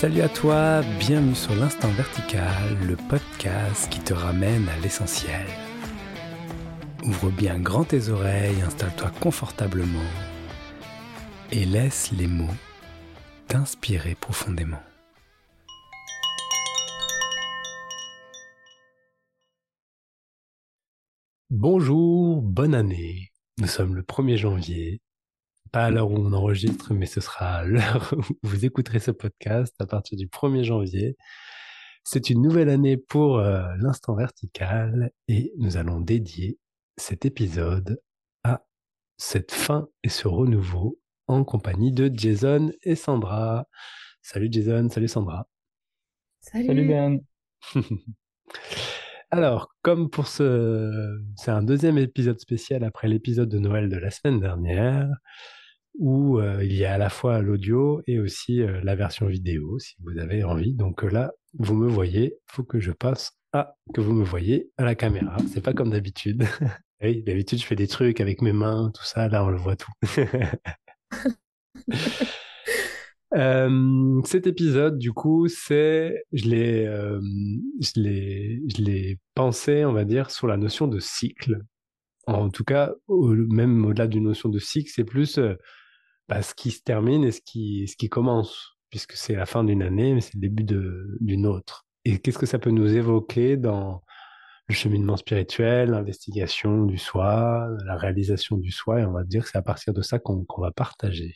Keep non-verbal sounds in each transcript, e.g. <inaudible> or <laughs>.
Salut à toi, bienvenue sur l'Instant Vertical, le podcast qui te ramène à l'essentiel. Ouvre bien grand tes oreilles, installe-toi confortablement et laisse les mots t'inspirer profondément. Bonjour, bonne année. Nous sommes le 1er janvier pas à l'heure où on enregistre, mais ce sera l'heure <laughs> où vous écouterez ce podcast à partir du 1er janvier. C'est une nouvelle année pour euh, l'instant vertical et nous allons dédier cet épisode à cette fin et ce renouveau en compagnie de Jason et Sandra. Salut Jason, salut Sandra. Salut, salut Ben. <laughs> Alors, comme pour ce... C'est un deuxième épisode spécial après l'épisode de Noël de la semaine dernière où euh, il y a à la fois l'audio et aussi euh, la version vidéo, si vous avez envie. Donc euh, là, vous me voyez, il faut que je passe à que vous me voyez à la caméra. C'est pas comme d'habitude. <laughs> oui, d'habitude, je fais des trucs avec mes mains, tout ça. Là, on le voit tout. <laughs> cet épisode, du coup, c'est, je l'ai, je l'ai, je l'ai pensé, on va dire, sur la notion de cycle. En tout cas, même au-delà d'une notion de cycle, c'est plus ce qui se termine et ce qui, ce qui commence, puisque c'est la fin d'une année, mais c'est le début d'une autre. Et qu'est-ce que ça peut nous évoquer dans le cheminement spirituel, l'investigation du soi, la réalisation du soi, et on va dire que c'est à partir de ça qu'on va partager.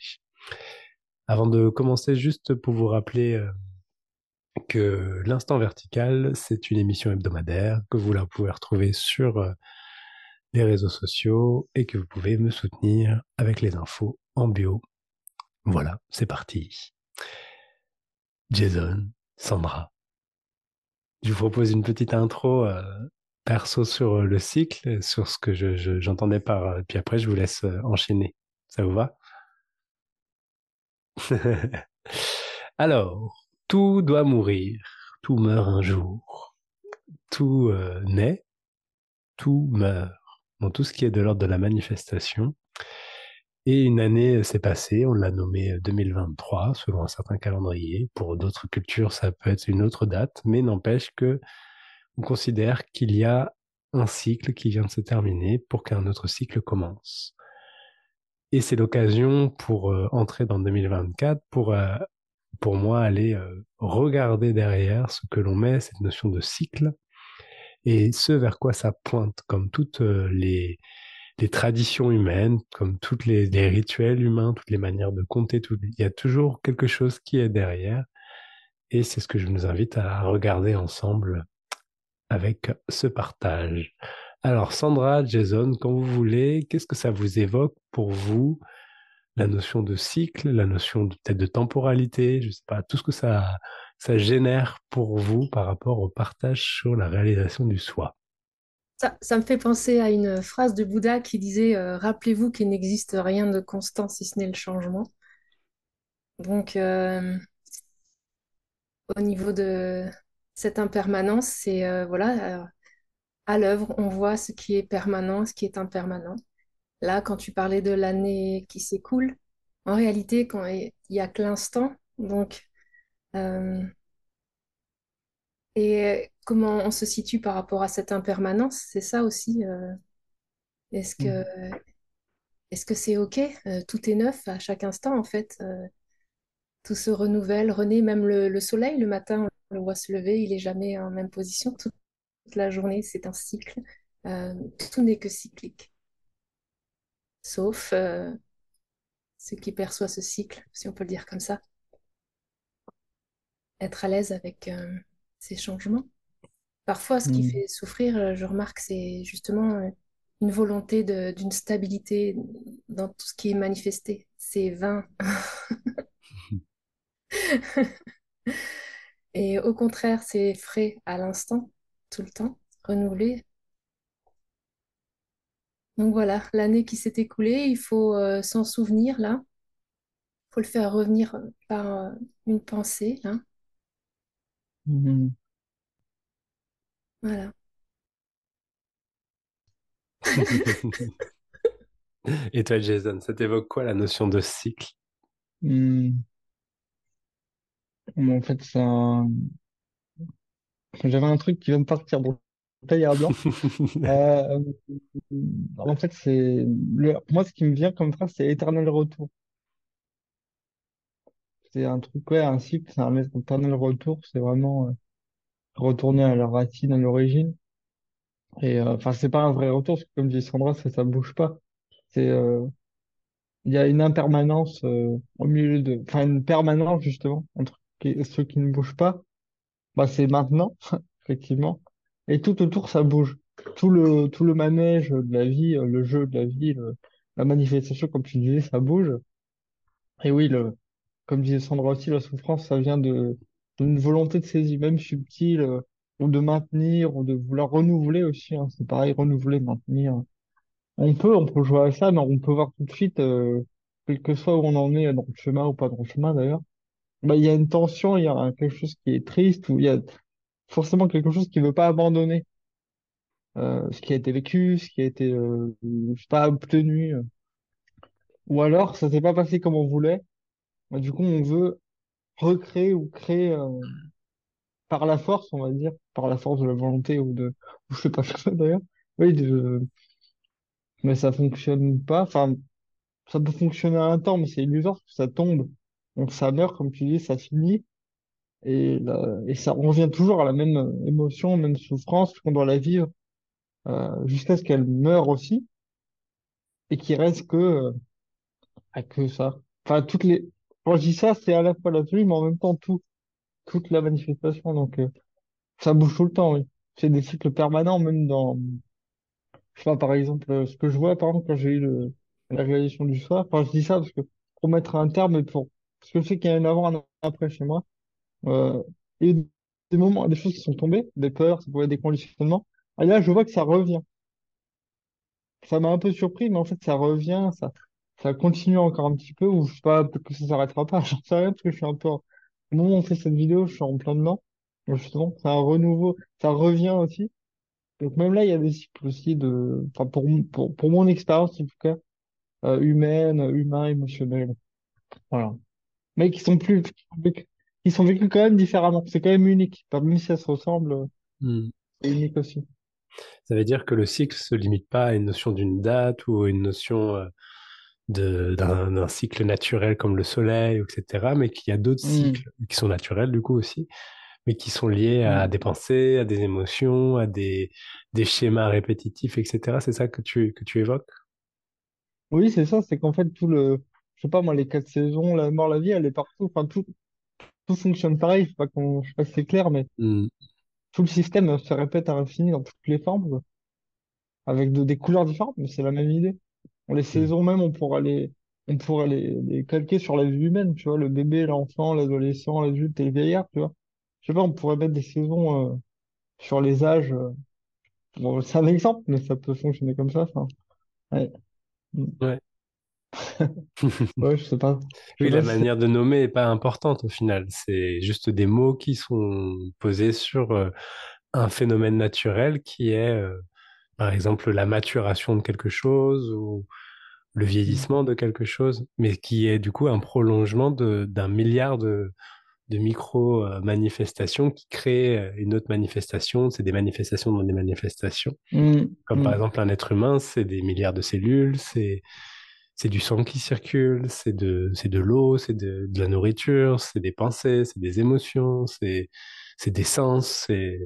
Avant de commencer, juste pour vous rappeler euh, que l'instant vertical, c'est une émission hebdomadaire, que vous la pouvez retrouver sur euh, les réseaux sociaux et que vous pouvez me soutenir avec les infos en bio. Voilà, c'est parti. Jason, Sandra. Je vous propose une petite intro euh, perso sur euh, le cycle, sur ce que j'entendais par... Euh, puis après, je vous laisse enchaîner. Ça vous va? <laughs> Alors, tout doit mourir, tout meurt un jour, tout naît, tout meurt. Dans tout ce qui est de l'ordre de la manifestation, et une année s'est passée, on l'a nommée 2023 selon un certain calendrier. Pour d'autres cultures, ça peut être une autre date, mais n'empêche que on considère qu'il y a un cycle qui vient de se terminer pour qu'un autre cycle commence. Et c'est l'occasion pour entrer dans 2024 pour pour moi aller regarder derrière ce que l'on met cette notion de cycle et ce vers quoi ça pointe comme toutes les traditions humaines, comme toutes les, rituels humains, toutes les manières de compter, il y a toujours quelque chose qui est derrière. Et c'est ce que je vous invite à regarder ensemble avec ce partage. Alors Sandra, Jason, quand vous voulez, qu'est-ce que ça vous évoque pour vous la notion de cycle, la notion peut-être de temporalité, je sais pas, tout ce que ça, ça génère pour vous par rapport au partage sur la réalisation du soi? Ça, me fait penser à une phrase de Bouddha qui disait euh, Rappelez-vous qu'il n'existe rien de constant si ce n'est le changement. Donc, euh, au niveau de cette impermanence, c'est euh, voilà, à l'œuvre, on voit ce qui est permanent, ce qui est impermanent. Là, quand tu parlais de l'année qui s'écoule, en réalité, il n'y a que l'instant, donc et comment on se situe par rapport à cette impermanence, c'est ça aussi. Euh, est-ce que mm. est-ce que c'est OK euh, Tout est neuf à chaque instant, en fait. Euh, tout se renouvelle, renaît, même le, soleil, le matin, on le voit se lever, il est jamais en même position. Toute, la journée, c'est un cycle. tout n'est que cyclique. Sauf ce qui perçoit ce cycle, si on peut le dire comme ça. Être à l'aise avec ces changements. Parfois, ce qui mm. fait souffrir, euh, je remarque, c'est justement euh, une volonté d'une stabilité dans tout ce qui est manifesté. C'est vain. <laughs> Et au contraire, c'est frais à l'instant, tout le temps, renouvelé. Donc voilà, l'année qui s'est écoulée, il faut euh, s'en souvenir là. Il faut le faire revenir par une pensée là. Mm-hmm. Voilà. <laughs> Et toi, Jason, ça t'évoque quoi la notion de cycle? Hmm. En fait, c'est un... J'avais un truc qui vient de partir, donc un blanc. <laughs> Euh, en fait, c'est le... moi, ce qui me vient comme phrase, c'est éternel retour. C'est un truc, ouais, un cycle, c'est un éternel retour. C'est vraiment euh, retourner à la racine, à l'origine. Et euh, enfin, c'est pas un vrai retour, que comme dit Sandra, ça, ça bouge pas. C'est, euh, il y a une impermanence au milieu de, enfin, une permanence justement entre ceux qui ne bougent pas. Bah, c'est maintenant, <laughs> effectivement. Et tout autour, ça bouge. Tout le, tout le manège de la vie, le jeu de la vie, la manifestation, comme tu disais, ça bouge. Et oui, le, comme disait Sandra aussi, la souffrance, ça vient d'une volonté de saisie, même subtile, euh, ou de maintenir, ou de vouloir renouveler aussi, hein. C'est pareil, renouveler, maintenir. On peut, on peut jouer à ça, mais on peut voir tout de suite, euh, quel que soit où on en est, dans le chemin ou pas dans le chemin d'ailleurs, bah, il y a une tension, il y a quelque chose qui est triste, ou il y a forcément quelque chose qui veut pas abandonner, euh, ce qui a été vécu, ce qui a été, pas obtenu, ou alors ça s'est pas passé comme on voulait, Bah, du coup on veut recréer ou créer, euh, par la force, on va dire, par la force de la volonté ou de, <laughs> ou je sais pas quoi d'ailleurs. Oui, de, mais ça fonctionne pas. Enfin, ça peut fonctionner à un temps, mais c'est illusoire, parce que ça tombe. Donc ça meurt, comme tu dis, ça finit. Et, et ça revient toujours à la même euh, émotion, même souffrance, qu'on doit la vivre, euh, jusqu'à ce qu'elle meure aussi, et qu'il reste que, euh, ah, que ça. Enfin, toutes les, quand je dis ça, c'est à la fois l'absolu, mais en même temps tout, toute la manifestation. Donc, euh, ça bouge tout le temps, oui. C'est des cycles permanents, même dans, Je sais pas, par exemple, euh, ce que je vois, par exemple, quand j'ai eu la réalisation du soir, enfin, je dis ça parce que pour mettre un terme et pour, parce que je sais qu'il y a un avant, un après chez moi, euh, et des moments, des choses qui sont tombées, des peurs, ça pouvait être des conditionnements. Et là, je vois que ça revient. Ça m'a un peu surpris, mais en fait, ça revient, ça, ça continue encore un petit peu, ou je sais pas, peut-être que ça s'arrêtera pas, <laughs> j'en sais rien, parce que je suis un peu, en- au moment où on fait cette vidéo, je suis en plein dedans. Donc, justement, c'est un renouveau, ça revient aussi. Donc, même là, il y a des cycles aussi de, enfin, pour, mon- pour, pour mon expérience, en tout cas, euh, humaines, humains, émotionnels. Voilà. Mais qui sont plus, qui sont vécus quand même différemment. C'est quand même unique. Même si ça se ressemble, euh, Hmm. c'est unique aussi. Ça veut dire que le cycle se limite pas à une notion d'une date ou une notion euh, d'un, cycle naturel comme le soleil, etc., mais qu'il y a d'autres Hmm, cycles qui sont naturels du coup aussi, mais qui sont liés à hmm. des pensées, à des émotions, à des, des schémas répétitifs, etc. C'est ça que tu, que tu évoques? Oui, c'est ça. C'est qu'en fait, tout le, je sais pas moi, les quatre saisons, la mort, la vie, elle est partout. Enfin, tout, tout fonctionne pareil. Je sais pas je sais pas si c'est clair, mais Hmm. tout le système euh, se répète à l'infini dans toutes les formes, avec de- des couleurs différentes, mais c'est la même idée. Les Hmm. saisons même, on pourra les, on pourra les, les calquer sur la vie humaine, tu vois, le bébé, l'enfant, l'adolescent, l'adulte et le vieillard, tu vois. Je sais pas, on pourrait mettre des saisons euh, sur les âges. euh. Bon, c'est un exemple, mais ça peut fonctionner comme ça. Enfin, ouais. Mm. Ouais. <laughs> Ouais, je sais pas. Je Oui, la pas si c'est. manière de nommer est pas importante au final. C'est juste des mots qui sont posés sur euh, un phénomène naturel qui est, euh, par exemple, la maturation de quelque chose ou le Mm. vieillissement de quelque chose, mais qui est du coup un prolongement d'un milliard de, de micro-manifestations qui créent euh, une autre manifestation. C'est des manifestations dans des manifestations. Mm. Comme par Mm. exemple un être humain, c'est des milliards de cellules, c'est c'est du sang qui circule, c'est de, de l'eau, c'est de, de la nourriture, c'est des pensées, c'est des émotions, c'est, c'est des sens, c'est,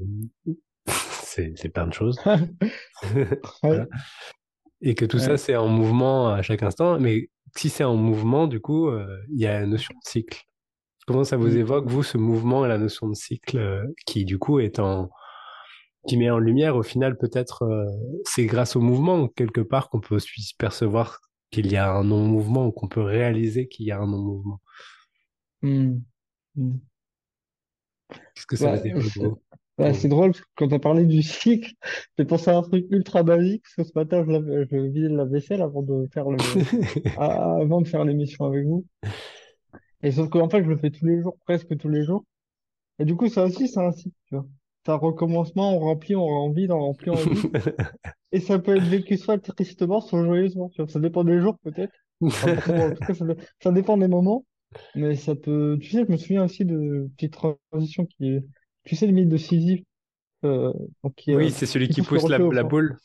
c'est, plein de choses. <laughs> Voilà. Et que tout ça, c'est en mouvement à chaque instant. Mais si c'est en mouvement, du coup, euh, il y a la notion de cycle. Comment ça vous Mm. évoque, vous, ce mouvement et la notion de cycle, euh, qui, du coup, est en, qui met en lumière, au final, peut-être, euh, c'est grâce au mouvement, quelque part, qu'on peut aussi percevoir qu'il y a un non-mouvement ou qu'on peut réaliser qu'il y a un non-mouvement. Mm. Mm. Qu'est-ce que ça Bah, vous, pour c'est drôle, parce que quand tu as parlé du cycle, j'ai pensé à un truc ultra basique, parce que ce matin, je, lave- je vidais la vaisselle avant de faire le, <laughs> avant de faire l'émission avec vous. Et sauf qu'en fait, je le fais tous les jours, presque tous les jours. Et du coup, ça aussi, c'est un cycle, tu vois. C'est un recommencement, on remplit, on remplit, on remplit, on vide. <laughs> Et ça peut être vécu soit tristement, soit joyeusement, tu vois. Ça dépend des jours, peut-être. Enfin, pour moi, en tout cas, ça, dé- ça dépend des moments. Mais ça peut. Tu sais, je me souviens aussi de petite transition qui. Tu sais, le mythe de Sisyphe, euh, donc qui, Oui, euh, c'est celui qui pousse la, boule.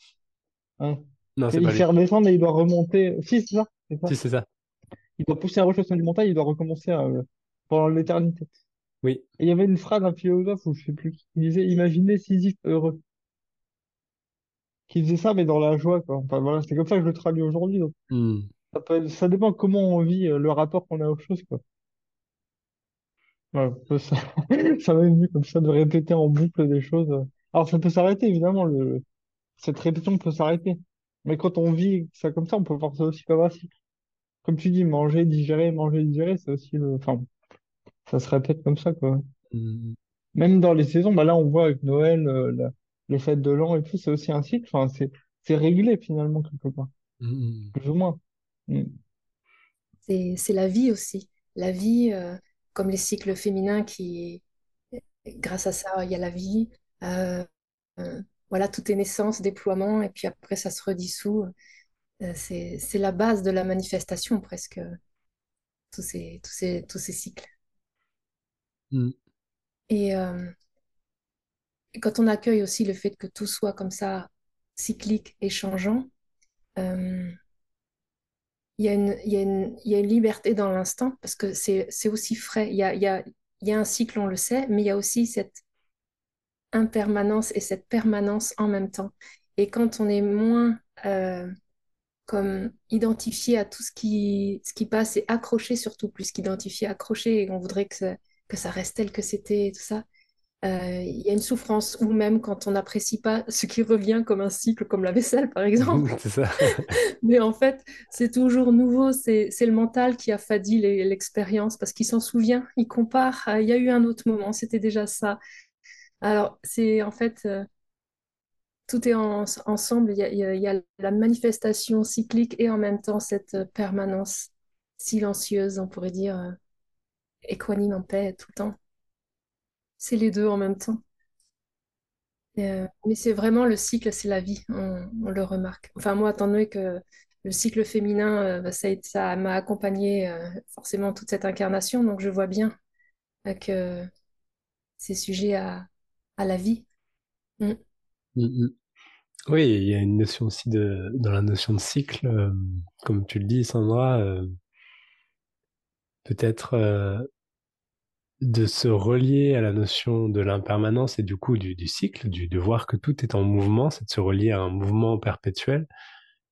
Hein. Non, il fait redescendre et il doit remonter. Si, c'est ça. Si, c'est ça. Il doit pousser un rocher au sommet du montagne, il doit recommencer euh, pendant l'éternité. Oui. Et il y avait une phrase d'un philosophe, ou je sais plus, qui disait, Imaginez Sisyphe heureux. Qui disait ça, mais dans la joie, quoi. Enfin, voilà, c'est comme ça que je le traduis aujourd'hui. Donc, Hmm. ça ça dépend comment on vit le rapport qu'on a aux choses, quoi. Ouais, <laughs> ça, ça ça m'a venu comme ça de répéter en boucle des choses. Alors, ça peut s'arrêter, évidemment, le, cette répétition peut s'arrêter. Mais quand on vit ça comme ça, on peut voir ça aussi comme un cycle. Comme tu dis, manger, digérer, manger, digérer, c'est aussi le, enfin, ça se répète comme ça, quoi. Hmm. Même dans les saisons, bah là, on voit avec Noël, euh, la- les fêtes de l'an et tout, c'est aussi un cycle. Enfin, c'est, c'est réglé, finalement, quelque part. Hmm. Plus ou moins. Mm. C'est, c'est la vie aussi. La vie, euh, comme les cycles féminins qui, grâce à ça, il y a la vie. Euh, euh, voilà, tout est naissance, déploiement, et puis après, ça se redissout. Euh, c'est, la base de la manifestation, presque, tous ces, tous ces, tous ces cycles. Hmm. Et, euh, et quand on accueille aussi le fait que tout soit comme ça, cyclique et changeant, euh, il y a une, liberté dans l'instant, parce que c'est, aussi frais. Il y a, un cycle, on le sait, mais il y a aussi cette impermanence et cette permanence en même temps. Et quand on est moins euh, comme identifié à tout ce qui, passe et accroché surtout, plus qu'identifié, accroché, et on voudrait que ça, que ça reste tel que c'était, et tout ça, il y a une souffrance, ou même quand on n'apprécie pas ce qui revient comme un cycle, comme la vaisselle par <laughs> exemple. C'est ça. <laughs> Mais en fait, c'est toujours nouveau, c'est, le mental qui a fadi les- l'expérience parce qu'il s'en souvient, il compare, il y a eu un autre moment, c'était déjà ça. Alors, c'est en fait, euh, tout est en- ensemble, il y a, il y la manifestation cyclique et en même temps cette euh, permanence silencieuse, on pourrait dire, euh, équanime en paix tout le temps. C'est les deux en même temps. Euh, mais c'est vraiment le cycle, c'est la vie, on, le remarque. Enfin, moi, étant donné que le cycle féminin, euh, bah, ça m'a accompagné euh, forcément toute cette incarnation, donc je vois bien que c'est sujet à, à la vie. Mm. Hmm, hmm. Oui, il y a une notion aussi de, dans la notion de cycle, comme tu le dis, Sandra, peut-être de se relier à la notion de l'impermanence et du coup du, du cycle, du, de voir que tout est en mouvement, c'est de se relier à un mouvement perpétuel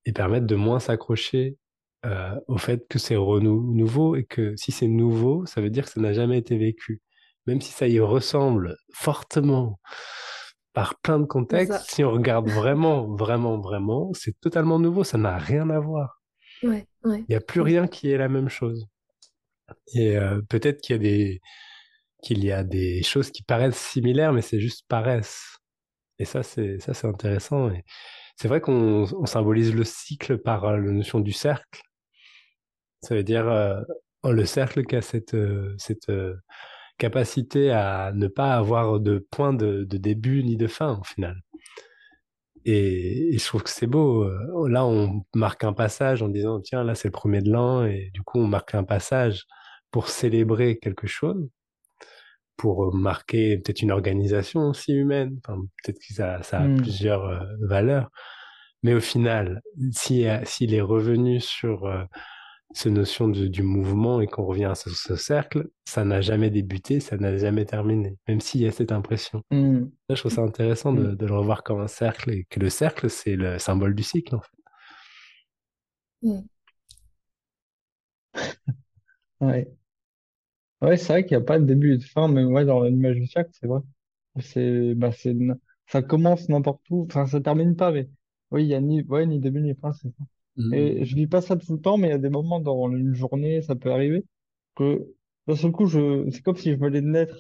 et permettre de moins s'accrocher euh, au fait que c'est nouveau et que si c'est nouveau, ça veut dire que ça n'a jamais été vécu. Même si ça y ressemble fortement par plein de contextes, si on regarde vraiment, vraiment, vraiment, c'est totalement nouveau, ça n'a rien à voir. Ouais. Il n'y a plus rien qui est la même chose. Et euh, peut-être qu'il y a des qu'il y a des choses qui paraissent similaires, mais c'est juste paraissent. Et ça, c'est ça, c'est intéressant. C'est vrai qu'on on symbolise le cycle par euh, la notion du cercle. Ça veut dire euh, le cercle qui a cette euh, capacité à ne pas avoir de point de, début ni de fin au final. Et, je trouve que c'est beau. Là, on marque un passage en disant tiens, là c'est le premier de l'an, et du coup on marque un passage pour célébrer quelque chose pour marquer peut-être une organisation aussi humaine. Enfin, peut-être que ça, ça a Mm. plusieurs euh, valeurs. Mais au final, si, euh, s'il est revenu sur euh, cette notion de, du mouvement et qu'on revient à ce, ce cercle, ça n'a jamais débuté, ça n'a jamais terminé, même s'il y a cette impression. Mm. Là, je trouve ça intéressant de, Mm. de le revoir comme un cercle et que le cercle, c'est le symbole du cycle, en fait. Mm. <laughs> Ouais. Ouais, c'est vrai qu'il n'y a pas de début et de fin, mais ouais, dans l'image du cercle, c'est vrai. C'est, bah, c'est, ça commence n'importe où, enfin, ça termine pas, mais oui, il y a ni, ouais, ni début ni fin, c'est ça. Et Mm. je vis pas ça tout le temps, mais il y a des moments dans une journée, ça peut arriver, que d'un seul coup, je, c'est comme si je venais de naître.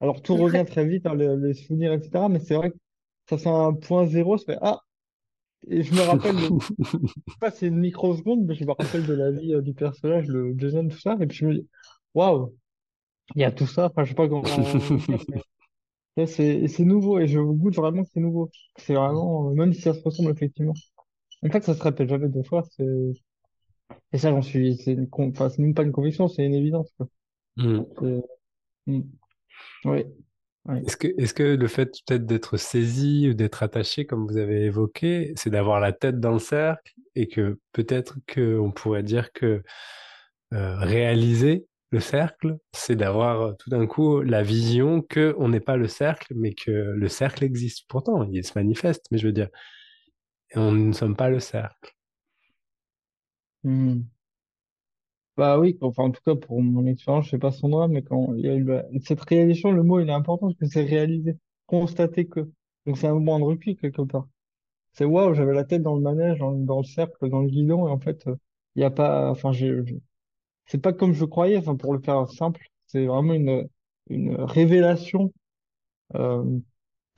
Alors, tout revient très vite, hein, les, les souvenirs, etc., mais c'est vrai que ça fait un point zéro, ça fait, ah, et je me rappelle de, je sais pas, c'est une microseconde, mais je me rappelle de la vie euh, du personnage, le Jason, tout ça, et puis je me dis, waouh, il y a tout ça, enfin, je sais pas comment <laughs> dire, mais là, c'est, c'est nouveau, et je goûte vraiment que c'est nouveau. C'est vraiment, même si ça se ressemble effectivement. En fait, ça se répète jamais deux fois, c'est, Et ça, j'en suis, c'est une, con- enfin, c'est même pas une conviction, c'est une évidence, quoi. Hmm. C'est- mm. Oui, oui. Est-ce que, est-ce que le fait peut-être d'être saisi ou d'être attaché, comme vous avez évoqué, c'est d'avoir la tête dans le cercle et que peut-être qu'on pourrait dire que euh, réaliser le cercle, c'est d'avoir euh, tout d'un coup la vision que on n'est pas le cercle, mais que le cercle existe. Pourtant, il se manifeste, mais je veux dire, on ne sommes pas le cercle. Mm. Bah oui, enfin, en tout cas, pour mon expérience, je sais pas son drame, mais quand il y a eu cette réalisation, le mot, il est important parce que c'est réaliser, constater que. Donc, c'est un moment de recul, quelque part. C'est waouh, j'avais la tête dans le manège, dans, le cercle, dans le guidon, et en fait, euh, il y a pas, enfin, j'ai- c'est pas comme je croyais, enfin, pour le faire simple, c'est vraiment une, révélation. Euh,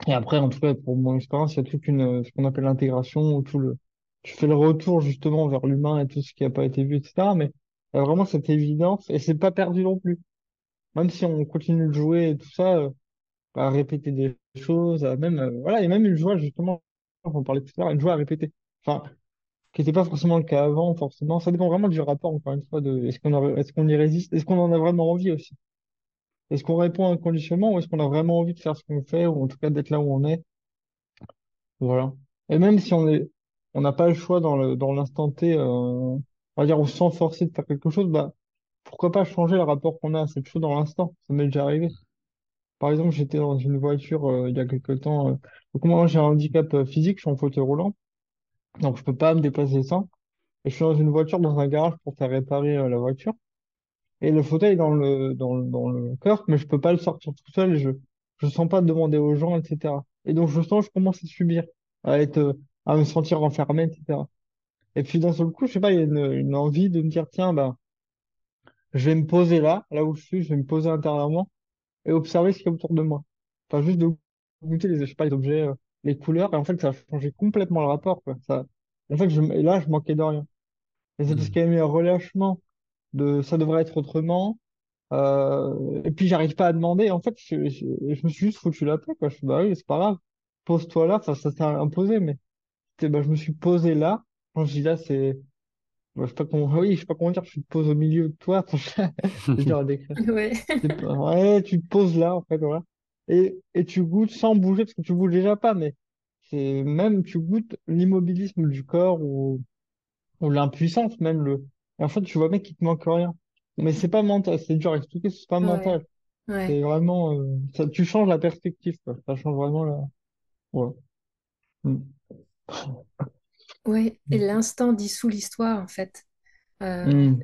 et après, en tout cas, pour mon expérience, il y a toute une, ce qu'on appelle l'intégration, ou tout le, tu fais le retour, justement, vers l'humain et tout ce qui n'a pas été vu, etc. Mais il y a vraiment cette évidence, et c'est pas perdu non plus. Même si on continue de jouer et tout ça, euh, à répéter des choses, à même, euh, voilà, a même une joie, justement, on parlait tout à l'heure, une joie à répéter. Qui n'était pas forcément le cas avant, forcément. Ça dépend vraiment du rapport, encore une fois, de est-ce qu'on est-ce qu'on y résiste, est-ce qu'on en a vraiment envie aussi? Est-ce qu'on répond à un conditionnement ou est-ce qu'on a vraiment envie de faire ce qu'on fait ou en tout cas d'être là où on est? Voilà. Et même si on est, on n'a pas le choix dans dans l'instant T, euh, on va dire, on se sent de faire quelque chose, bah, pourquoi pas changer le rapport qu'on a à cette chose dans l'instant? Ça m'est déjà arrivé. Par exemple, j'étais dans une voiture, euh, il y a quelque temps, euh, donc moi, j'ai un handicap euh, physique, je suis en fauteuil roulant, donc je peux pas me déplacer sans. Et je suis dans une voiture, dans un garage pour faire réparer euh, la voiture. Et le fauteuil est dans le, dans le, dans le coffre, mais je peux pas le sortir tout seul. Je, je sens pas demander aux gens, etc. Et donc, je sens, je commence à subir, à être, euh, à me sentir enfermé, etc. Et puis, d'un seul coup, je sais pas, il y a une, envie de me dire, tiens, bah, je vais me poser là, là où je suis, je vais me poser intérieurement et observer ce qu'il y a autour de moi. Pas juste de goûter les, je sais pas, les objets, euh, les couleurs. Et en fait, ça a changé complètement le rapport, quoi. Ça, en fait, je, et là, je manquais de rien. Et c'est parce Hmm. qu'il y a eu un relâchement de ça devrait être autrement. Euh, et puis j'arrive pas à demander. En fait, je, je, je me suis juste foutu la paix, quoi. Je suis bah oui, c'est pas grave. Pose-toi là. Enfin, ça s'est imposé, mais bah, je me suis posé là. Quand je dis là, c'est, bah, je sais pas comment, oui, je sais pas comment dire. Je te pose au milieu de toi. Dur à décrire. Ouais. Ouais, tu te poses là, en fait, voilà. Et, et tu goûtes sans bouger, parce que tu bouges déjà pas, mais c'est même, tu goûtes l'immobilisme du corps ou, ou l'impuissance, même le. Et en fait, tu vois bien qu'il te manque rien. Mais c'est pas mental, c'est dur à expliquer, c'est pas mental. Ouais. C'est vraiment, euh, ça, tu changes la perspective, quoi. Ça change vraiment la, ouais. Mm. Ouais. Et l'instant dissout l'histoire, en fait. Euh, Mm.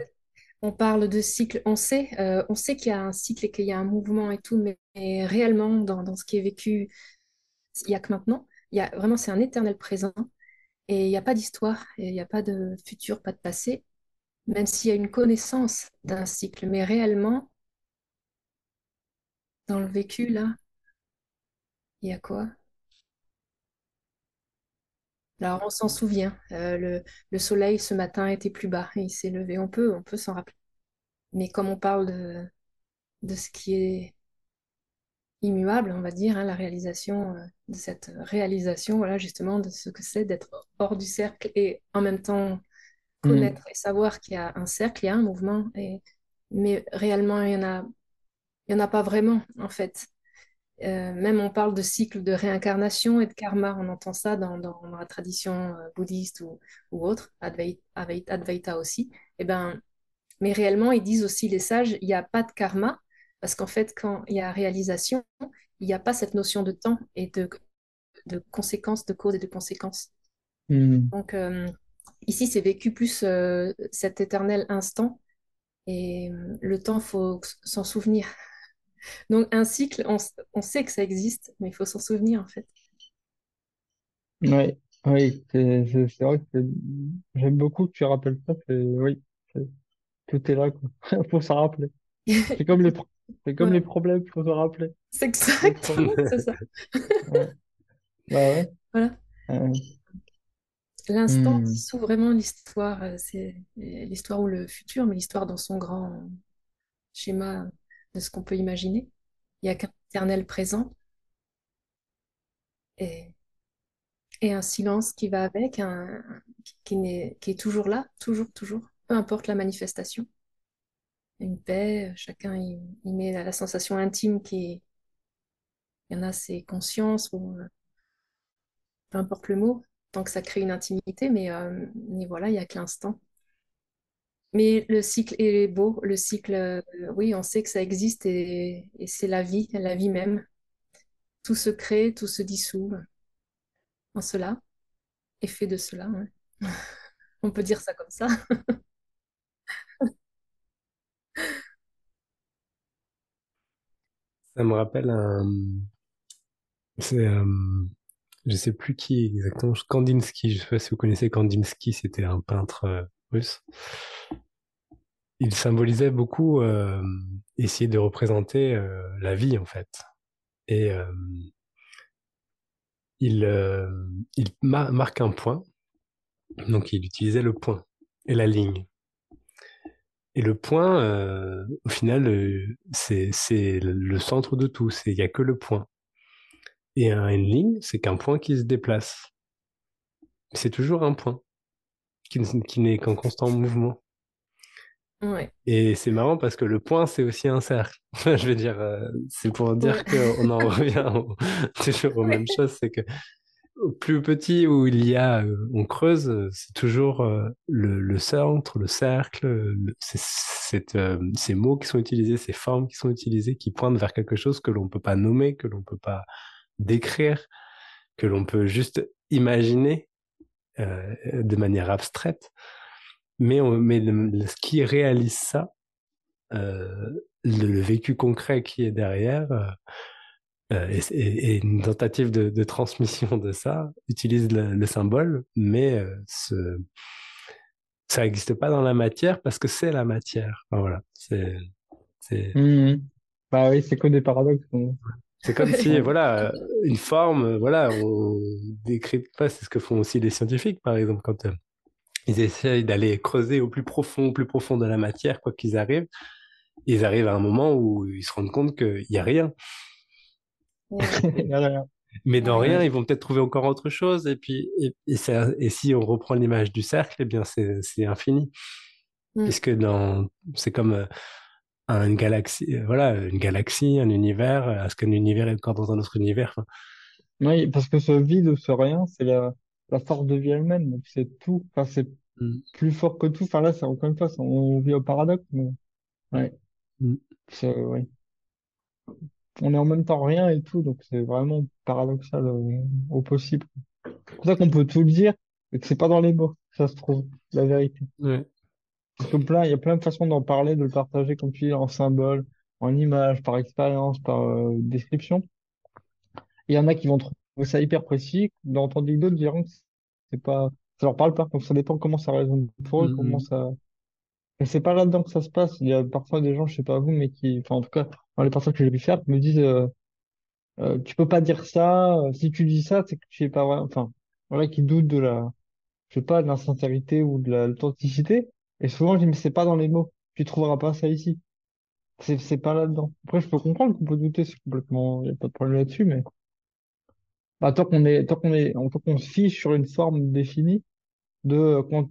On parle de cycle, on sait, euh, on sait qu'il y a un cycle et qu'il y a un mouvement et tout, mais, réellement, dans, dans ce qui est vécu, il n'y a que maintenant. Il y a, vraiment, c'est un éternel présent et il n'y a pas d'histoire, il n'y a pas de futur, pas de passé, même s'il y a une connaissance d'un cycle. Mais réellement, dans le vécu, là, il y a quoi? Alors, on s'en souvient. Euh, le, le soleil, ce matin, était plus bas et il s'est levé. On peut, on peut s'en rappeler. Mais comme on parle de, de ce qui est immuable, on va dire, hein, la réalisation euh, de cette réalisation, voilà, justement, de ce que c'est d'être hors du cercle et en même temps Mm. connaître et savoir qu'il y a un cercle, il y a un mouvement, et... mais réellement, il y en a, il y en a pas vraiment, en fait. Euh, même on parle de cycle de réincarnation et de karma, on entend ça dans, dans, dans la tradition euh, bouddhiste ou, ou autre, Advaita, Advaita aussi. Et ben, mais réellement, ils disent aussi, les sages, il n'y a pas de karma, parce qu'en fait, quand il y a réalisation, il n'y a pas cette notion de temps et de, de conséquences, de cause et de conséquences. Mm. Donc, euh, ici, c'est vécu plus euh, cet éternel instant, et le temps, il faut s'en souvenir. Donc, un cycle, on, on sait que ça existe, mais il faut s'en souvenir, en fait. Ouais. Oui, c'est vrai que j'aime beaucoup que tu rappelles ça. Oui, tout est là, quoi. <laughs> Faut s'en rappeler. C'est comme les, c'est comme les problèmes, faut se rappeler. c'est exactement, c'est ça. <laughs> Ouais. Bah ouais. Voilà. Euh, L'instant hmm. dissout vraiment l'histoire, euh, c'est l'histoire ou le futur, mais l'histoire dans son grand schéma de ce qu'on peut imaginer. Il n'y a qu'un éternel présent et, et un silence qui va avec, un, qui, n'est- qui est toujours là, toujours, toujours. peu importe la manifestation. Une paix, chacun il, met la, sensation intime qui est. Il y en a, c'est conscience, ou peu importe le mot, tant que ça crée une intimité, mais, mais voilà, il n'y a que l'instant. Mais le cycle est beau, le cycle, euh, oui, on sait que ça existe et, c'est la vie, la vie même. Tout se crée, tout se dissout en cela et fait de cela. <laughs> on peut dire ça comme ça. <laughs> ça me rappelle un. C'est. Euh, je sais plus qui exactement. Kandinsky. Je sais pas si vous connaissez Kandinsky. C'était un peintre euh, russe il symbolisait beaucoup euh, essayer de représenter euh, la vie en fait. Et euh, il, il marque un point, donc il utilisait le point et la ligne. Et le point, au final, c'est le centre de tout, il n'y a que le point. Et une ligne, c'est qu'un point qui se déplace. C'est toujours un point qui n'est qu'en constant mouvement. Et c'est marrant parce que le point, c'est aussi un cercle. <laughs> je veux dire, euh, c'est pour dire qu'on en <laughs> revient <laughs> toujours aux mêmes choses. C'est que au plus petit où il y a, euh, on creuse, c'est toujours euh, le, centre, le cercle, ces mots qui sont utilisés, ces formes qui sont utilisées, qui pointent vers quelque chose que l'on ne peut pas nommer, que l'on ne peut pas décrire, que l'on peut juste imaginer de manière abstraite. Mais, mais ce qui réalise ça, euh, le, vécu concret qui est derrière, euh, euh et, une tentative de, transmission de ça, utilise le, symbole, mais euh, ça n'existe pas dans la matière parce que c'est la matière. Voilà, c'est. Mmh bah oui, c'est que des paradoxes. C'est comme si, voilà, une forme, voilà, on décrit pas, c'est ce que font aussi les scientifiques, par exemple, quand ils essayent d'aller creuser au plus profond, au plus profond de la matière, quoi qu'ils arrivent. Ils arrivent à un moment où ils se rendent compte qu'il n'y a rien. <laughs> Mais dans rien, ils vont peut-être trouver encore autre chose. Et puis, et, et, si on reprend l'image du cercle, eh bien, c'est infini. Mm. Puisque dans, c'est comme euh, une galaxie, euh, voilà, une galaxie, un univers. Est-ce qu'un univers est encore dans un autre univers Oui, parce que ce vide ou ce rien, c'est la, la force de vie elle-même. C'est tout. Enfin, c'est mm. plus fort que tout. Enfin là, c'est encore une fois, on vit au paradoxe, mais ouais. Mm. ouais. On est en même temps rien et tout, donc c'est vraiment paradoxal au, possible. C'est pour ça qu'on peut tout dire, mais que c'est pas dans les mots, ça se trouve, la vérité. Ouais. Parce que plein, il y a plein de façons d'en parler, de le partager, comme tu dis, en symbole, en image, par expérience, par euh, description. Il y en a qui vont trouver ça hyper précis, d'entendre d'autres diront que c'est pas, ça leur parle pas. Donc ça dépend comment ça résonne pour eux, comment mm-hmm. ça. Et c'est pas là-dedans que ça se passe. Il y a parfois des gens, je sais pas vous, mais qui, enfin en tout cas, dans les personnes que j'ai pu faire, me disent, euh, euh, tu peux pas dire ça. Euh, si tu dis ça, c'est que tu es pas vrai. Enfin, voilà, qui doutent de la, je sais pas, de la sincérité ou de l'authenticité. Et souvent, je dis, mais c'est pas dans les mots. Tu trouveras pas ça ici. C'est, pas là-dedans. Après, je peux comprendre qu'on peut douter, c'est complètement, y a pas de problème là-dessus, mais bah, tant qu'on est, tant qu'on est, tant qu'on se fiche sur une forme définie de, quand,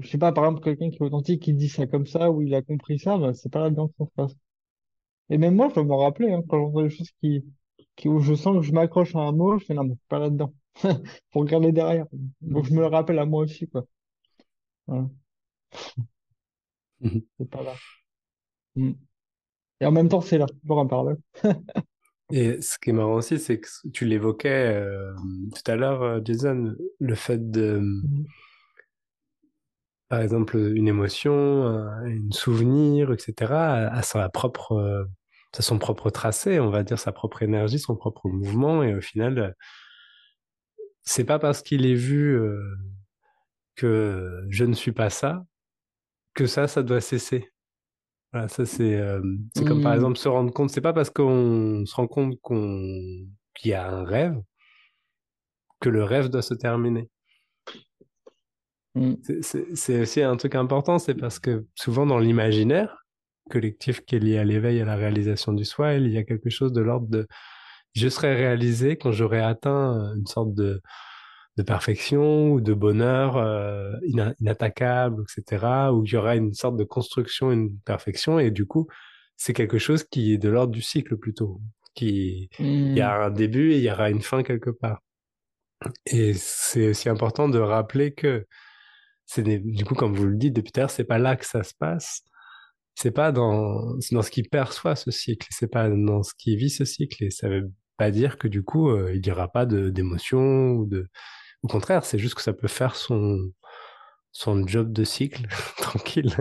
je sais pas, par exemple, quelqu'un qui est authentique, qui dit ça comme ça, ou il a compris ça, bah, c'est pas là-dedans que ça se passe. Et même moi, je dois me rappeler, hein, quand j'entends des choses qui, qui, où je sens que je m'accroche à un mot, je fais non, mais c'est pas là-dedans. <laughs> Faut regarder derrière. Donc, je me le rappelle à moi aussi, quoi. Voilà. C'est pas là. Mm. Et en même temps, c'est là, toujours un paradoxe. Et ce qui est marrant aussi, c'est que tu l'évoquais euh, tout à l'heure, euh, Jason, le fait de, mmh. par exemple, une émotion, un, souvenir, etc., à sa propre, euh, son propre tracé, on va dire sa propre énergie, son propre mouvement, et au final, c'est pas parce qu'il est vu que je ne suis pas ça que ça, ça doit cesser ça c'est euh, comme par mmh. exemple se rendre compte. C'est pas parce qu'on se rend compte qu'on qu'il y a un rêve que le rêve doit se terminer. Mmh. C'est aussi un truc important, c'est parce que souvent dans l'imaginaire collectif qui est lié à l'éveil, à la réalisation du soi, il y a quelque chose de l'ordre de je serai réalisé quand j'aurai atteint une sorte de de perfection ou de bonheur euh, inattaquable, etc., où il y aura une sorte de construction, une perfection, et du coup, c'est quelque chose qui est de l'ordre du cycle plutôt, qui il y a Hmm. un début et il y aura une fin quelque part. Et c'est aussi important de rappeler que c'est du coup, comme vous le dites depuis tout à l'heure, c'est pas là que ça se passe. C'est pas dans, dans ce qui perçoit ce cycle, c'est pas dans ce qui vit ce cycle. Et ça veut pas dire que du coup, euh, il y aura pas d'émotion ou de, au contraire, c'est juste que ça peut faire son, son job de cycle <laughs> tranquille,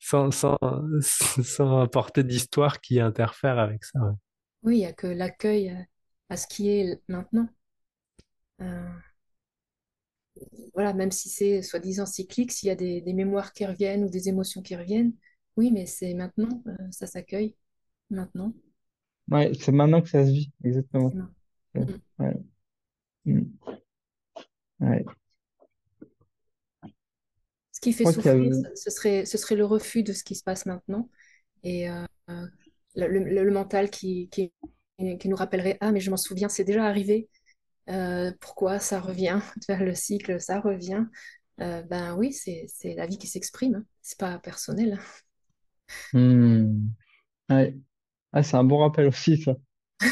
sans, sans, <laughs> sans apporter d'histoire qui interfère avec ça. ouais. Oui, il n'y a que l'accueil euh, à ce qui est maintenant. Euh, voilà, même si c'est soi-disant cyclique, s'il y a des, des mémoires qui reviennent ou des émotions qui reviennent, oui, mais c'est maintenant, euh, ça s'accueille maintenant. Ouais, c'est maintenant que ça se vit, exactement. Ouais. Mm. Ouais. Ce qui fait souffrir, ce ce serait, ce serait le refus de ce qui se passe maintenant et euh, le, le- le mental qui, qui, qui nous rappellerait, ah, mais je m'en souviens, c'est déjà arrivé. Euh, pourquoi ça revient <laughs> vers le cycle, ça revient. Euh, ben oui, c'est, la vie qui s'exprime, hein. C'est pas personnel. Hmm. Ouais. Ah, c'est un bon rappel aussi, ça.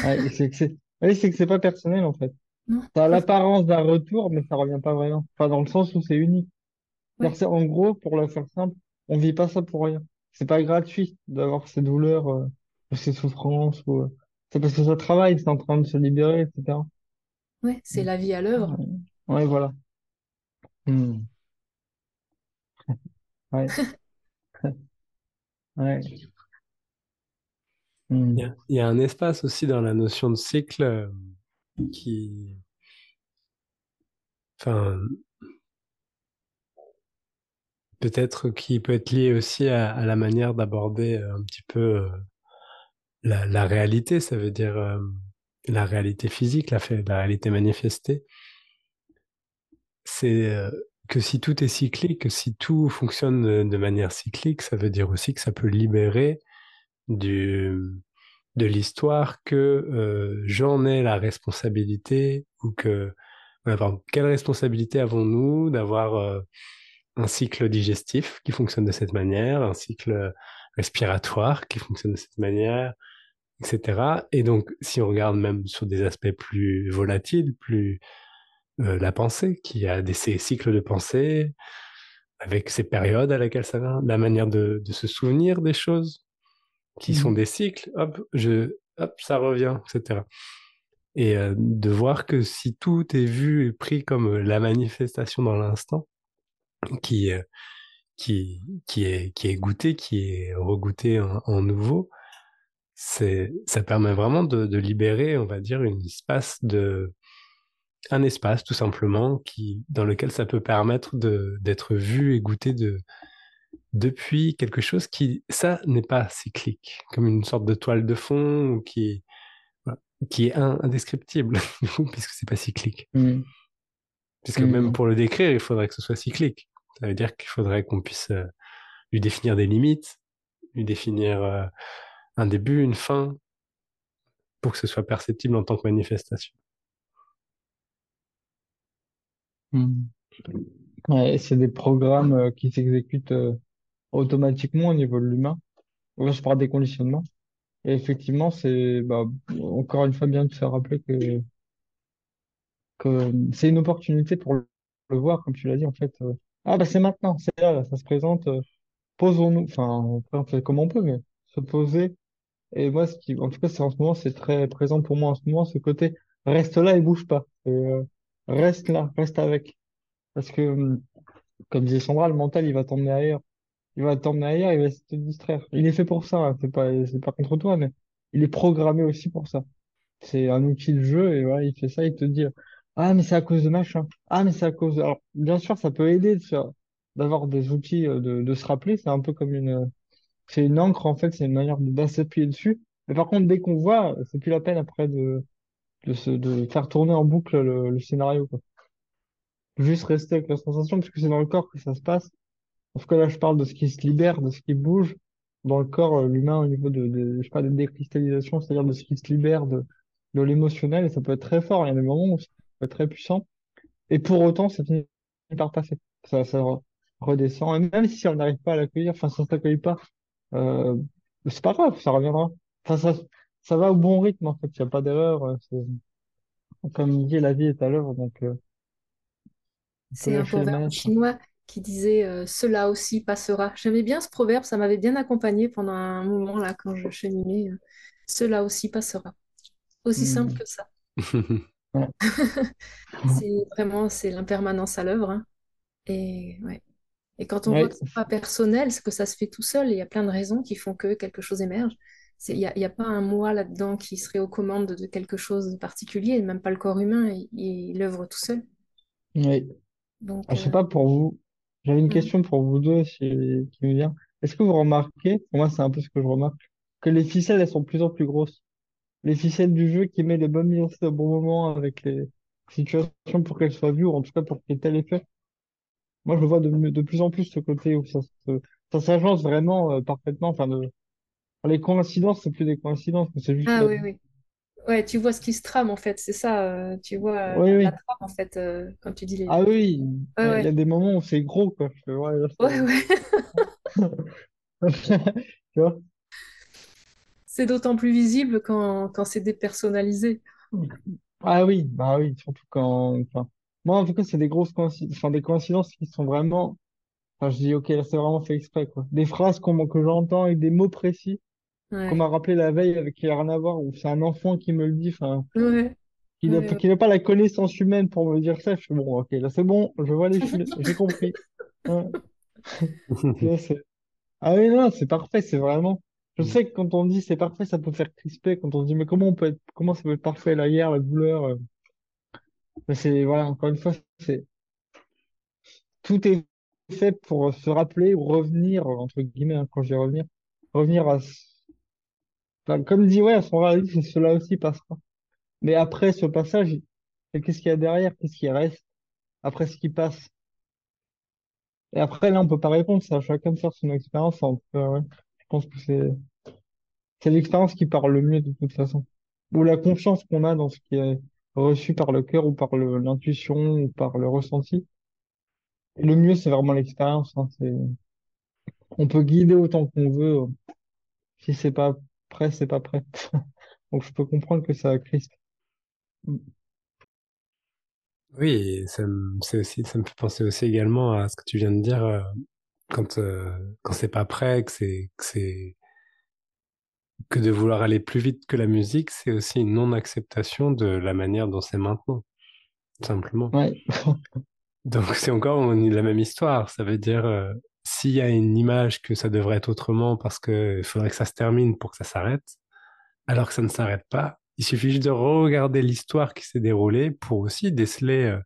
Ouais, c'est que c'est... Oui, c'est que c'est pas personnel, en fait. Non, Ça a l'apparence d'un retour, mais ça revient pas vraiment. Enfin, dans le sens où c'est unique. C'est-à-dire, ouais, c'est- En gros, pour le faire simple, on vit pas ça pour rien. C'est pas gratuit d'avoir ces douleurs, euh, ou ces souffrances, ou, euh, c'est parce que ça travaille, c'est en train de se libérer, etc. ouais, c'est la vie à l'œuvre. Ouais, Ouais, voilà. Hmm. <laughs> Ouais, <laughs> ouais. Hmm. Il y a, il y a un espace aussi dans la notion de cycle euh, qui, enfin, peut-être qui peut être lié aussi à, la manière d'aborder euh, un petit peu euh, la, réalité, ça veut dire euh, la réalité physique, la, la réalité manifestée. C'est que si tout est cyclique, que si tout fonctionne de, de manière cyclique, ça veut dire aussi que ça peut libérer du, de l'histoire que euh, j'en ai la responsabilité ou que voilà, quelle responsabilité avons-nous d'avoir euh, un cycle digestif qui fonctionne de cette manière, un cycle respiratoire qui fonctionne de cette manière, etc. Et donc, si on regarde même sur des aspects plus volatiles, plus euh, la pensée, qui a des ces cycles de pensée, avec ces périodes à laquelle ça vient, la manière de, de se souvenir des choses, qui sont Hmm. des cycles, hop, je, hop, ça revient, etc. Et euh, de voir que si tout est vu et pris comme la manifestation dans l'instant, qui, euh, qui, qui, est, qui est goûté, qui est regoûté en, en nouveau, c'est, ça permet vraiment de, de libérer, on va dire, une espace de, un espace tout simplement qui, dans lequel ça peut permettre de, d'être vu et goûté de, depuis quelque chose qui, ça, n'est pas cyclique, comme une sorte de toile de fond qui, voilà, qui est in- indescriptible, <laughs> puisque c'est pas cyclique. Hmm. Puisque même Hmm. pour le décrire, il faudrait que ce soit cyclique. Ça veut dire qu'il faudrait qu'on puisse euh, lui définir des limites, lui définir euh, un début, une fin, pour que ce soit perceptible en tant que manifestation. Ouais, c'est des programmes euh, qui s'exécutent euh, automatiquement au niveau de l'humain. Parle des conditionnements. Et effectivement, c'est bah, encore une fois bien de se rappeler que, c'est une opportunité pour le voir, comme tu l'as dit, en fait. euh, ah, bah c'est maintenant, c'est là, ça se présente. euh, posons-nous, enfin, on fait comme on peut, mais se poser. Et moi, en tout cas, c'est en ce moment, c'est très présent pour moi en ce moment, ce côté reste là et bouge pas. Euh, reste là, reste avec. Parce que, hum, comme disait Sandra, le mental, il va t'emmener ailleurs. Il va t'emmener ailleurs, il va essayer de te distraire. Il est fait pour ça, c'est pas, pas contre toi, mais il est programmé aussi pour ça. C'est un outil de jeu et voilà, il fait ça, il te dit, ah, mais c'est à cause de machin. Ah, mais c'est à cause. Alors, bien sûr, ça peut aider d'avoir des outils, euh, de, se rappeler. C'est un peu comme une, c'est une encre, en fait, c'est une manière de, dessus. Mais par contre, dès qu'on voit, c'est plus la peine après de, de se, de faire tourner en boucle le, le scénario, quoi. Juste rester avec la sensation, parce que c'est dans le corps que ça se passe. En tout cas, là, je parle de ce qui se libère, de ce qui bouge dans le corps, euh, l'humain, au niveau de, de, je sais pas, de décristallisation, c'est-à-dire de ce qui se libère de, de l'émotionnel, et ça peut être très fort. Il y a des moments où ça peut être très puissant. Et pour autant, ça finit par passer. Ça, ça re- redescend. Et même si on n'arrive pas à l'accueillir, enfin, si on s'accueille pas, euh, c'est pas grave, ça reviendra. Enfin, ça, ça va au bon rythme, en fait. Il n'y a pas d'erreur. euh, Comme il dit, la vie est à l'œuvre, donc euh, C'est un lâcher le proverbe chinois qui disait euh, Cela aussi passera. J'aimais bien ce proverbe, ça m'avait bien accompagné pendant un moment là quand je cheminais. euh, Cela aussi passera. Aussi simple Hmm. que ça. <laughs> C'est vraiment c'est l'impermanence à l'œuvre. hein. Et ouais. Et quand on voit que c'est pas personnel, c'est que ça se fait tout seul. et Il y a plein de raisons qui font que quelque chose émerge. Il n'y a, y a pas un moi là-dedans qui serait aux commandes de quelque chose de particulier, même pas le corps humain, il, il œuvre tout seul. Donc, Ah, je sais euh, pas pour vous. J'avais une mm. question pour vous deux si- qui me vient. Est-ce que vous remarquez, pour moi c'est un peu ce que je remarque, que les ficelles elles sont de plus en plus grosses? Les ficelles du jeu qui met les bonnes mises au bon moment avec les situations pour qu'elles soient vues, ou en tout cas pour qu'il y ait tel effet. Moi je le vois de, de plus en plus ce côté où ça se, ça s'agence vraiment euh, parfaitement. Enfin, de, les coïncidences, c'est plus des coïncidences, mais c'est juste Ah la... oui, oui. Ouais, tu vois ce qui se trame en fait, c'est ça. euh, tu vois euh, Oui, la, trame en fait, euh, quand tu dis Ah les. oui, il Ouais, y, a il y a ouais. des moments où c'est gros, quoi. Fais, ouais, là, Ouais, c'est... ouais. <laughs> Tu vois? <laughs> C'est d'autant plus visible quand, quand c'est dépersonnalisé. Ah oui, bah oui, surtout quand, enfin, moi en tout cas c'est des grosses coïncidences, enfin des coïncidences qui sont vraiment, enfin je dis ok là c'est vraiment fait exprès quoi. Des phrases qu'on, que j'entends avec des mots précis qu'on Ouais, m'a rappelé la veille avec qui a rien à voir ou c'est un enfant qui me le dit, enfin ouais, qui n'a ouais, n'a pas la connaissance humaine pour me dire ça. Je fais bon ok là c'est bon, je vois les fils, j'ai compris. <laughs> Ah oui non c'est parfait, c'est vraiment. Je sais que quand on dit c'est parfait, ça peut faire crisper. Quand on se dit mais comment on peut être, comment ça peut être parfait la guerre, la douleur. euh, mais c'est voilà encore une fois c'est tout est fait pour se rappeler ou revenir, entre guillemets, hein, quand je dis revenir, revenir à, comme dit, ouais, son réalisme, cela aussi passera. Mais après ce passage, qu'est-ce qu'il y a derrière, qu'est-ce qui reste après ce qui passe? Et après, là, on peut pas répondre, à chacun de faire son expérience. En tout cas, ouais. Je pense que c'est, c'est l'expérience qui parle le mieux de toute façon. Ou la confiance qu'on a dans ce qui est reçu par le cœur ou par l'intuition ou par le ressenti. Le mieux, c'est vraiment l'expérience, hein. On peut guider autant qu'on veut. Si c'est pas prêt, c'est pas prêt. <laughs> Donc je peux comprendre que ça crispe. Mm. Oui, et ça me, c'est aussi, ça me fait penser aussi également à ce que tu viens de dire, euh, quand, euh, quand c'est pas prêt, que c'est, que c'est, que de vouloir aller plus vite que la musique, c'est aussi une non-acceptation de la manière dont c'est maintenant, tout simplement. Ouais. <laughs> Donc c'est encore on la même histoire. Ça veut dire euh, s'il y a une image que ça devrait être autrement parce que il faudrait que ça se termine pour que ça s'arrête, alors que ça ne s'arrête pas. Il suffit juste de regarder l'histoire qui s'est déroulée pour aussi déceler euh,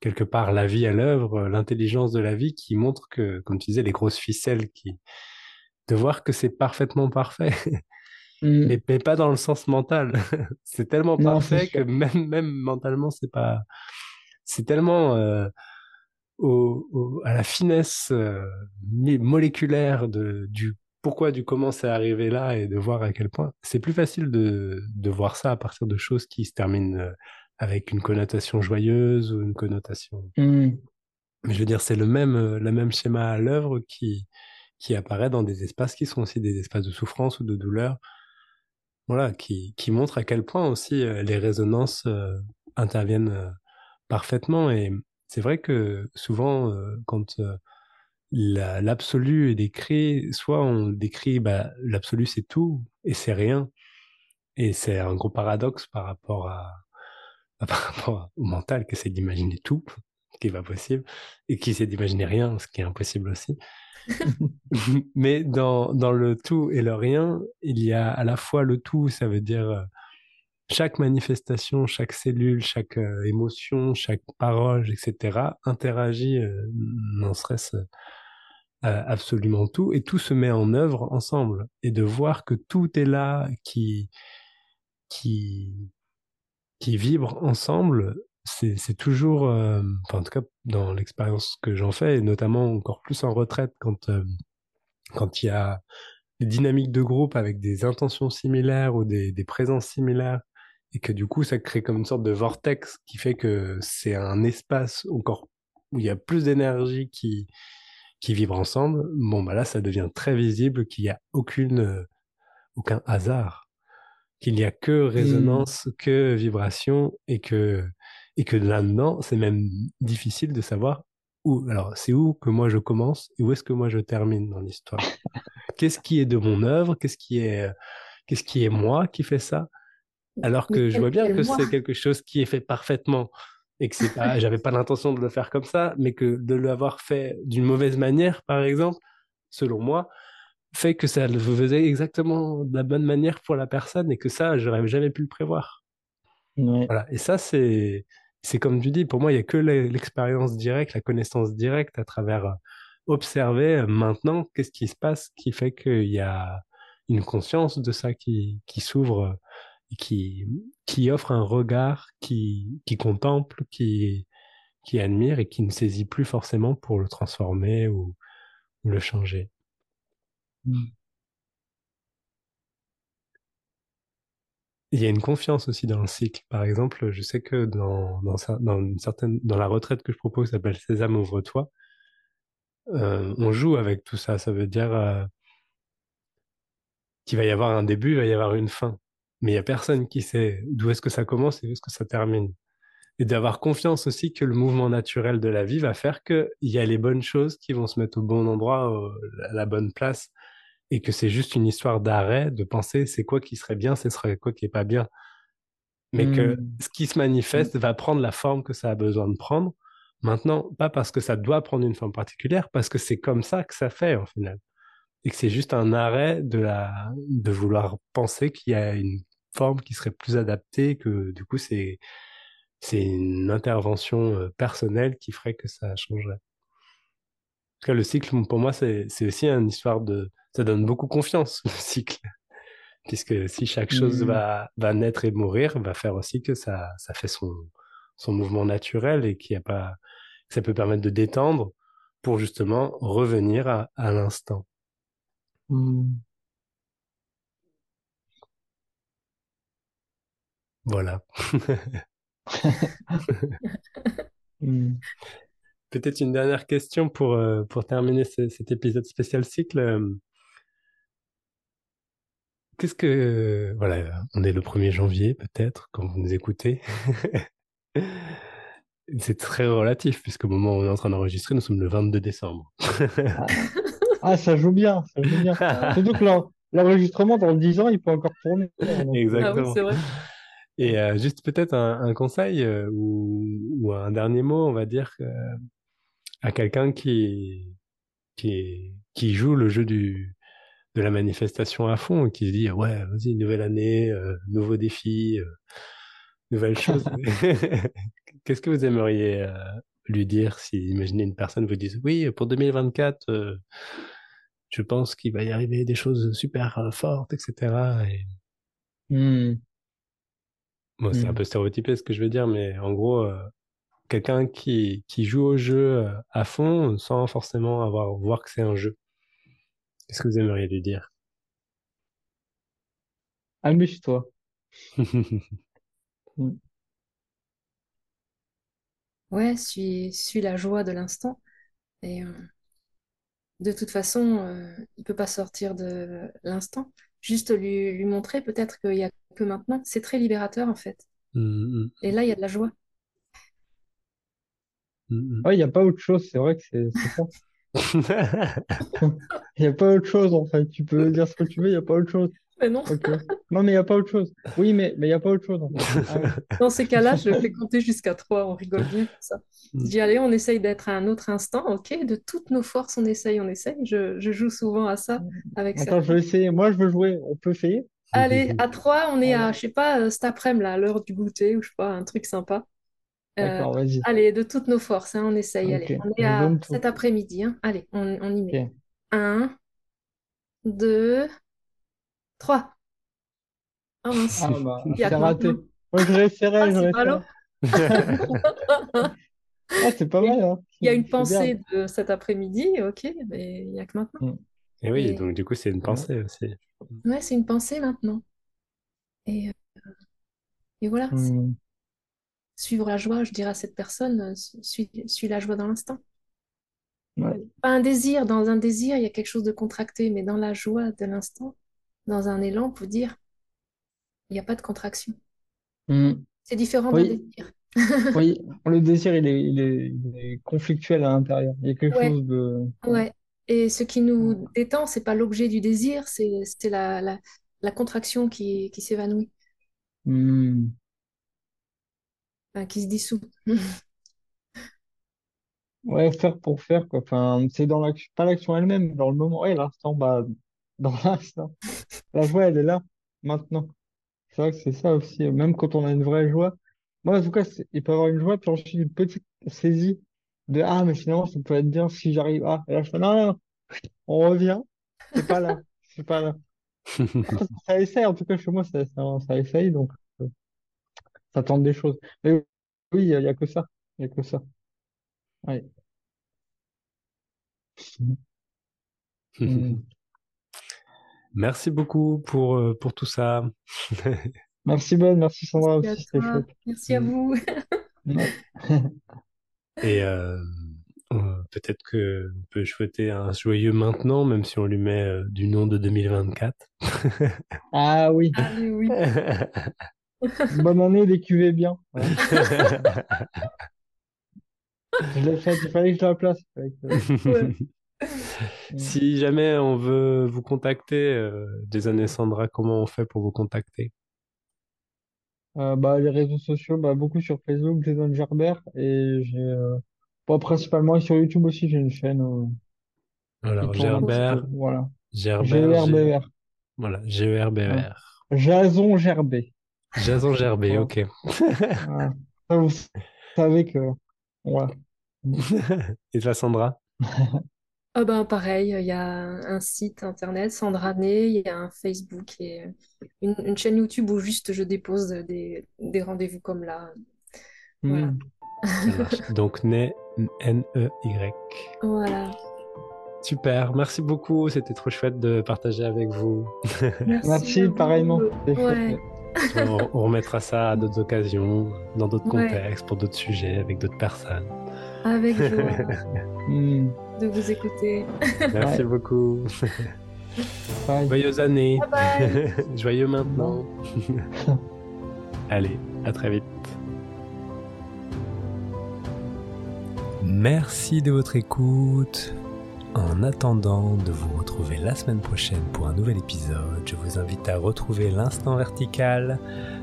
quelque part la vie à l'œuvre, euh, l'intelligence de la vie qui montre que, comme tu disais, les grosses ficelles qui, de voir que c'est parfaitement parfait, Mm. mais, mais pas dans le sens mental. <laughs> c'est tellement Non, parfait que même, même mentalement, c'est pas, c'est tellement euh, au, au- à la finesse euh, moléculaire de, du pourquoi, du comment c'est arrivé là et de voir à quel point. C'est plus facile de, de voir ça à partir de choses qui se terminent euh, avec une connotation joyeuse ou une connotation. Mm. Mais je veux dire, c'est le même, euh, le même schéma à l'œuvre qui, qui apparaît dans des espaces qui sont aussi des espaces de souffrance ou de douleur. Voilà, qui, qui montre à quel point aussi les résonances euh, interviennent euh, parfaitement. Et c'est vrai que souvent, euh, quand euh, la- l'absolu est décrit, soit on décrit bah, l'absolu c'est tout et c'est rien. Et c'est un gros paradoxe par rapport à, <laughs> par rapport au mental qui essaie d'imaginer tout, ce qui est pas possible, et qui essaie d'imaginer rien, ce qui est impossible aussi. <laughs> Mais dans, dans le tout et le rien, il y a à la fois le tout, ça veut dire euh, chaque manifestation, chaque cellule, chaque euh, émotion, chaque parole, etc., interagit, euh, n'en serait-ce euh, absolument tout, et tout se met en œuvre ensemble. Et de voir que tout est là, qui, qui, qui vibre ensemble, c'est, toujours, euh, en tout cas dans l'expérience que j'en fais, et notamment encore plus en retraite, quand, quand il y a des dynamiques de groupe avec des intentions similaires ou des présences similaires, et que du coup, ça crée comme une sorte de vortex qui fait que c'est un espace encore où il y a plus d'énergie qui, qui vibre ensemble. Bon, bah là, ça devient très visible qu'il n'y a aucune, euh, aucun hasard, qu'il n'y a que résonance, que vibration et que, et que là-dedans, c'est même difficile de savoir où, alors, c'est où que moi je commence et où est-ce que moi je termine dans l'histoire? <laughs> Qu'est-ce qui est de mon œuvre? Qu'est-ce qui est, qu'est-ce qui est moi qui fait ça? Alors que je vois bien que c'est quelque chose qui est fait parfaitement et que c'est pas, <laughs> j'avais pas l'intention de le faire comme ça, mais que de l'avoir fait d'une mauvaise manière, par exemple, selon moi, fait que ça le faisait exactement de la bonne manière pour la personne et que ça, j'aurais jamais pu le prévoir. Ouais. Voilà. Et ça, c'est, c'est comme tu dis, pour moi, il y a que l'e- l'expérience directe, la connaissance directe à travers euh, observer euh, maintenant qu'est-ce qui se passe qui fait qu'il y a une conscience de ça qui, qui s'ouvre euh, qui, qui offre un regard, qui, qui contemple, qui, qui admire et qui ne saisit plus forcément pour le transformer ou, ou le changer. Mm. Il y a une confiance aussi dans le cycle. Par exemple, je sais que dans, dans une certaine, dans la retraite que je propose, qui s'appelle Sésame, ouvre-toi, euh, on joue avec tout ça. Ça veut dire euh, qu'il va y avoir un début, il va y avoir une fin. Mais il y a personne qui sait d'où est-ce que ça commence et où est-ce que ça termine. Et d'avoir confiance aussi que le mouvement naturel de la vie va faire qu'il y a les bonnes choses qui vont se mettre au bon endroit, au- à la bonne place, et que c'est juste une histoire d'arrêt, de penser c'est quoi qui serait bien, ce serait quoi qui est pas bien. Mais que Mm. ce qui se manifeste va prendre la forme que ça a besoin de prendre. Maintenant, pas parce que ça doit prendre une forme particulière, parce que c'est comme ça que ça fait, en final. Et que c'est juste un arrêt de la, de vouloir penser qu'il y a une forme qui serait plus adaptée, que du coup, c'est, c'est une intervention euh, personnelle qui ferait que ça changerait. En tout cas, le cycle, pour moi, c'est, c'est aussi une histoire de, ça donne beaucoup confiance, le <laughs> cycle. Puisque si chaque chose Mm. va, va naître et mourir, va faire aussi que ça, ça fait son, son mouvement naturel et qu'il y a pas, que ça peut permettre de détendre pour justement revenir à, à l'instant. Mm. Voilà. <laughs> Peut-être une dernière question pour, euh, pour terminer ce- cet épisode spécial cycle. Euh, Qu'est-ce que... Voilà, on est le 1er janvier peut-être quand vous nous écoutez. <laughs> C'est très relatif puisqu'au moment où on est en train d'enregistrer, nous sommes le 22 décembre. Ah. Ah, ça joue bien, ça joue bien. <laughs> Surtout que l'en- l'enregistrement dans 10 ans, il peut encore tourner. Donc, euh, Ah oui, Exactement. c'est vrai. Et euh, juste peut-être un, un conseil euh, ou, ou un dernier mot, on va dire, euh, à quelqu'un qui, qui, qui joue le jeu du, de la manifestation à fond et qui se dit, ouais, vas-y, nouvelle année, euh, nouveaux défis, euh, nouvelles choses. <laughs> <laughs> Qu'est-ce que vous aimeriez euh, lui dire si, imaginez, une personne vous dise, oui, pour 2024, euh, je pense qu'il va y arriver des choses super fortes, etc. Et mm. Bon, c'est un Mm. peu stéréotypé ce que je veux dire, mais en gros, euh, quelqu'un qui, qui joue au jeu euh, à fond sans forcément avoir voir que c'est un jeu. Qu'est-ce que vous aimeriez lui dire? Amuse-toi. <laughs> Mm. Ouais, suis, suis la joie de l'instant. Et euh, de toute façon, euh, il peut pas sortir de l'instant. Juste lui, lui montrer peut-être qu'il y a que maintenant. C'est très libérateur en fait. Mm, Et là, il y a de la joie. mm, mm, Ouais, il n'y a pas autre chose, c'est vrai que c'est ça. mm. <laughs> Il n'y a pas autre chose, en fait. Tu peux dire ce que tu veux, il n'y a pas autre chose. Mais non. Non, mais il n'y a pas autre chose. Oui, mais mais il n'y a pas autre chose, en fait. <laughs> Ah dans ces cas-là, je le fais compter jusqu'à trois. On rigole bien comme ça. Je dis, allez, on essaye d'être à un autre instant. Ok, de toutes nos forces, on essaye, on essaye. Je, je joue souvent à ça avec Attends, je vais essayer. Moi, je veux jouer. On peut essayer? Allez, à trois, on est à, je sais pas, euh, cet après-midi, à l'heure du goûter, ou je sais pas, un truc sympa. Euh, d'accord, vas-y. allez, de toutes nos forces, hein, on essaye. Ok, Allez, on est à cet après-midi. hein. Allez, on, on y met. Ok. Un, deux, trois. Oh mince, Ah, bah, il y a raté. Moi, je réessayerai, Ah, je réessayerai. <laughs> Ah, c'est pas mal, hein. Il y a une bien. pensée de cet après-midi, ok, mais il n'y a que maintenant. Mm. Et oui, Et donc du coup, c'est une pensée aussi. ouais, c'est une pensée maintenant. Et, euh, Et voilà, Hmm. suivre la joie, je dirais à cette personne, euh, suis, suis la joie dans l'instant. Ouais. Pas un désir, dans un désir, il y a quelque chose de contracté, mais dans la joie de l'instant, dans un élan, pour dire, il n'y a pas de contraction. Hmm. C'est différent d'un Oui. désir. Oui, <laughs> le désir, il est, il est, il est conflictuel à l'intérieur. Il y a quelque Ouais. chose de... Ouais. Et ce qui nous détend, c'est pas l'objet du désir, c'est la, la, la contraction qui, qui s'évanouit, enfin, qui se dissout. <laughs> Ouais, faire pour faire, quoi. Enfin, c'est dans l'action, pas l'action elle-même, dans le moment. Ouais, l'instant, bah, dans <laughs> l'instant. La joie, elle est là, maintenant. C'est vrai que c'est ça aussi, même quand on a une vraie joie. Moi, en tout cas, il peut y avoir une joie, puis ensuite une petite saisie de Ah, mais finalement, ça peut être bien si j'arrive. Ah, et là, je fais Non, non, non, on revient, c'est pas là, c'est pas là. <laughs> Ça essaye, en tout cas, chez moi, ça, ça, ça essaye, donc euh, ça tente des choses. Mais oui, il y, a que ça, il y a que ça. Ouais. Hmm. <laughs> Merci beaucoup pour, euh, pour tout ça. <laughs> Merci Ben, merci Sandra Merci à aussi, c'était chouette. Merci à Mm. vous. Et euh, euh, peut-être que on peut souhaiter un joyeux maintenant, même si on lui met euh, du nom de 2024. Ah oui, Ah oui, oui. <laughs> bonne année, les cuvées bien. Je l'ai fait, il fallait que je la place. Ouais. Si jamais on veut vous contacter, euh, Jason et Sandra, comment on fait pour vous contacter? Euh, bah, les réseaux sociaux, bah, beaucoup sur Facebook, Jason Gerbert, et j'ai, euh, bon, principalement sur YouTube aussi, j'ai une chaîne euh, qui Alors, tourne un petit Gerbert, peu. Voilà. Gerbert, G- G-E-R-B-E-R. voilà, G-E-R-B-E-R. Jason Gerbet. Jason Gerbet, Voilà. ok. <laughs> Voilà. Ça, vous savez que, voilà. <laughs> Et toi, Sandra? <laughs> Ah ben pareil, il y a un site internet, Sandra Ney, il y a un Facebook et une, une chaîne YouTube où juste je dépose des, des rendez-vous comme là. Voilà. Hmm. Ça marche. <laughs> Donc, Né, N-E-Y. Voilà. Super, merci beaucoup. C'était trop chouette de partager avec vous. Merci Merci, vous. pareillement. Ouais. on, on remettra ça à d'autres occasions, dans d'autres Ouais. contextes, pour d'autres sujets, avec d'autres personnes. Avec <laughs> Hmm. De vous écouter. Merci Ouais. beaucoup. Bye. Joyeuses années. Bye bye. <laughs> Joyeux maintenant. <laughs> Allez, à très vite. Merci de votre écoute. En attendant de vous retrouver la semaine prochaine pour un nouvel épisode, je vous invite à retrouver l'instant vertical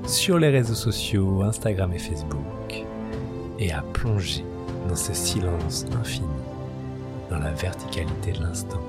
sur les réseaux sociaux, Instagram et Facebook, et à plonger dans ce silence infini, dans la verticalité de l'instant.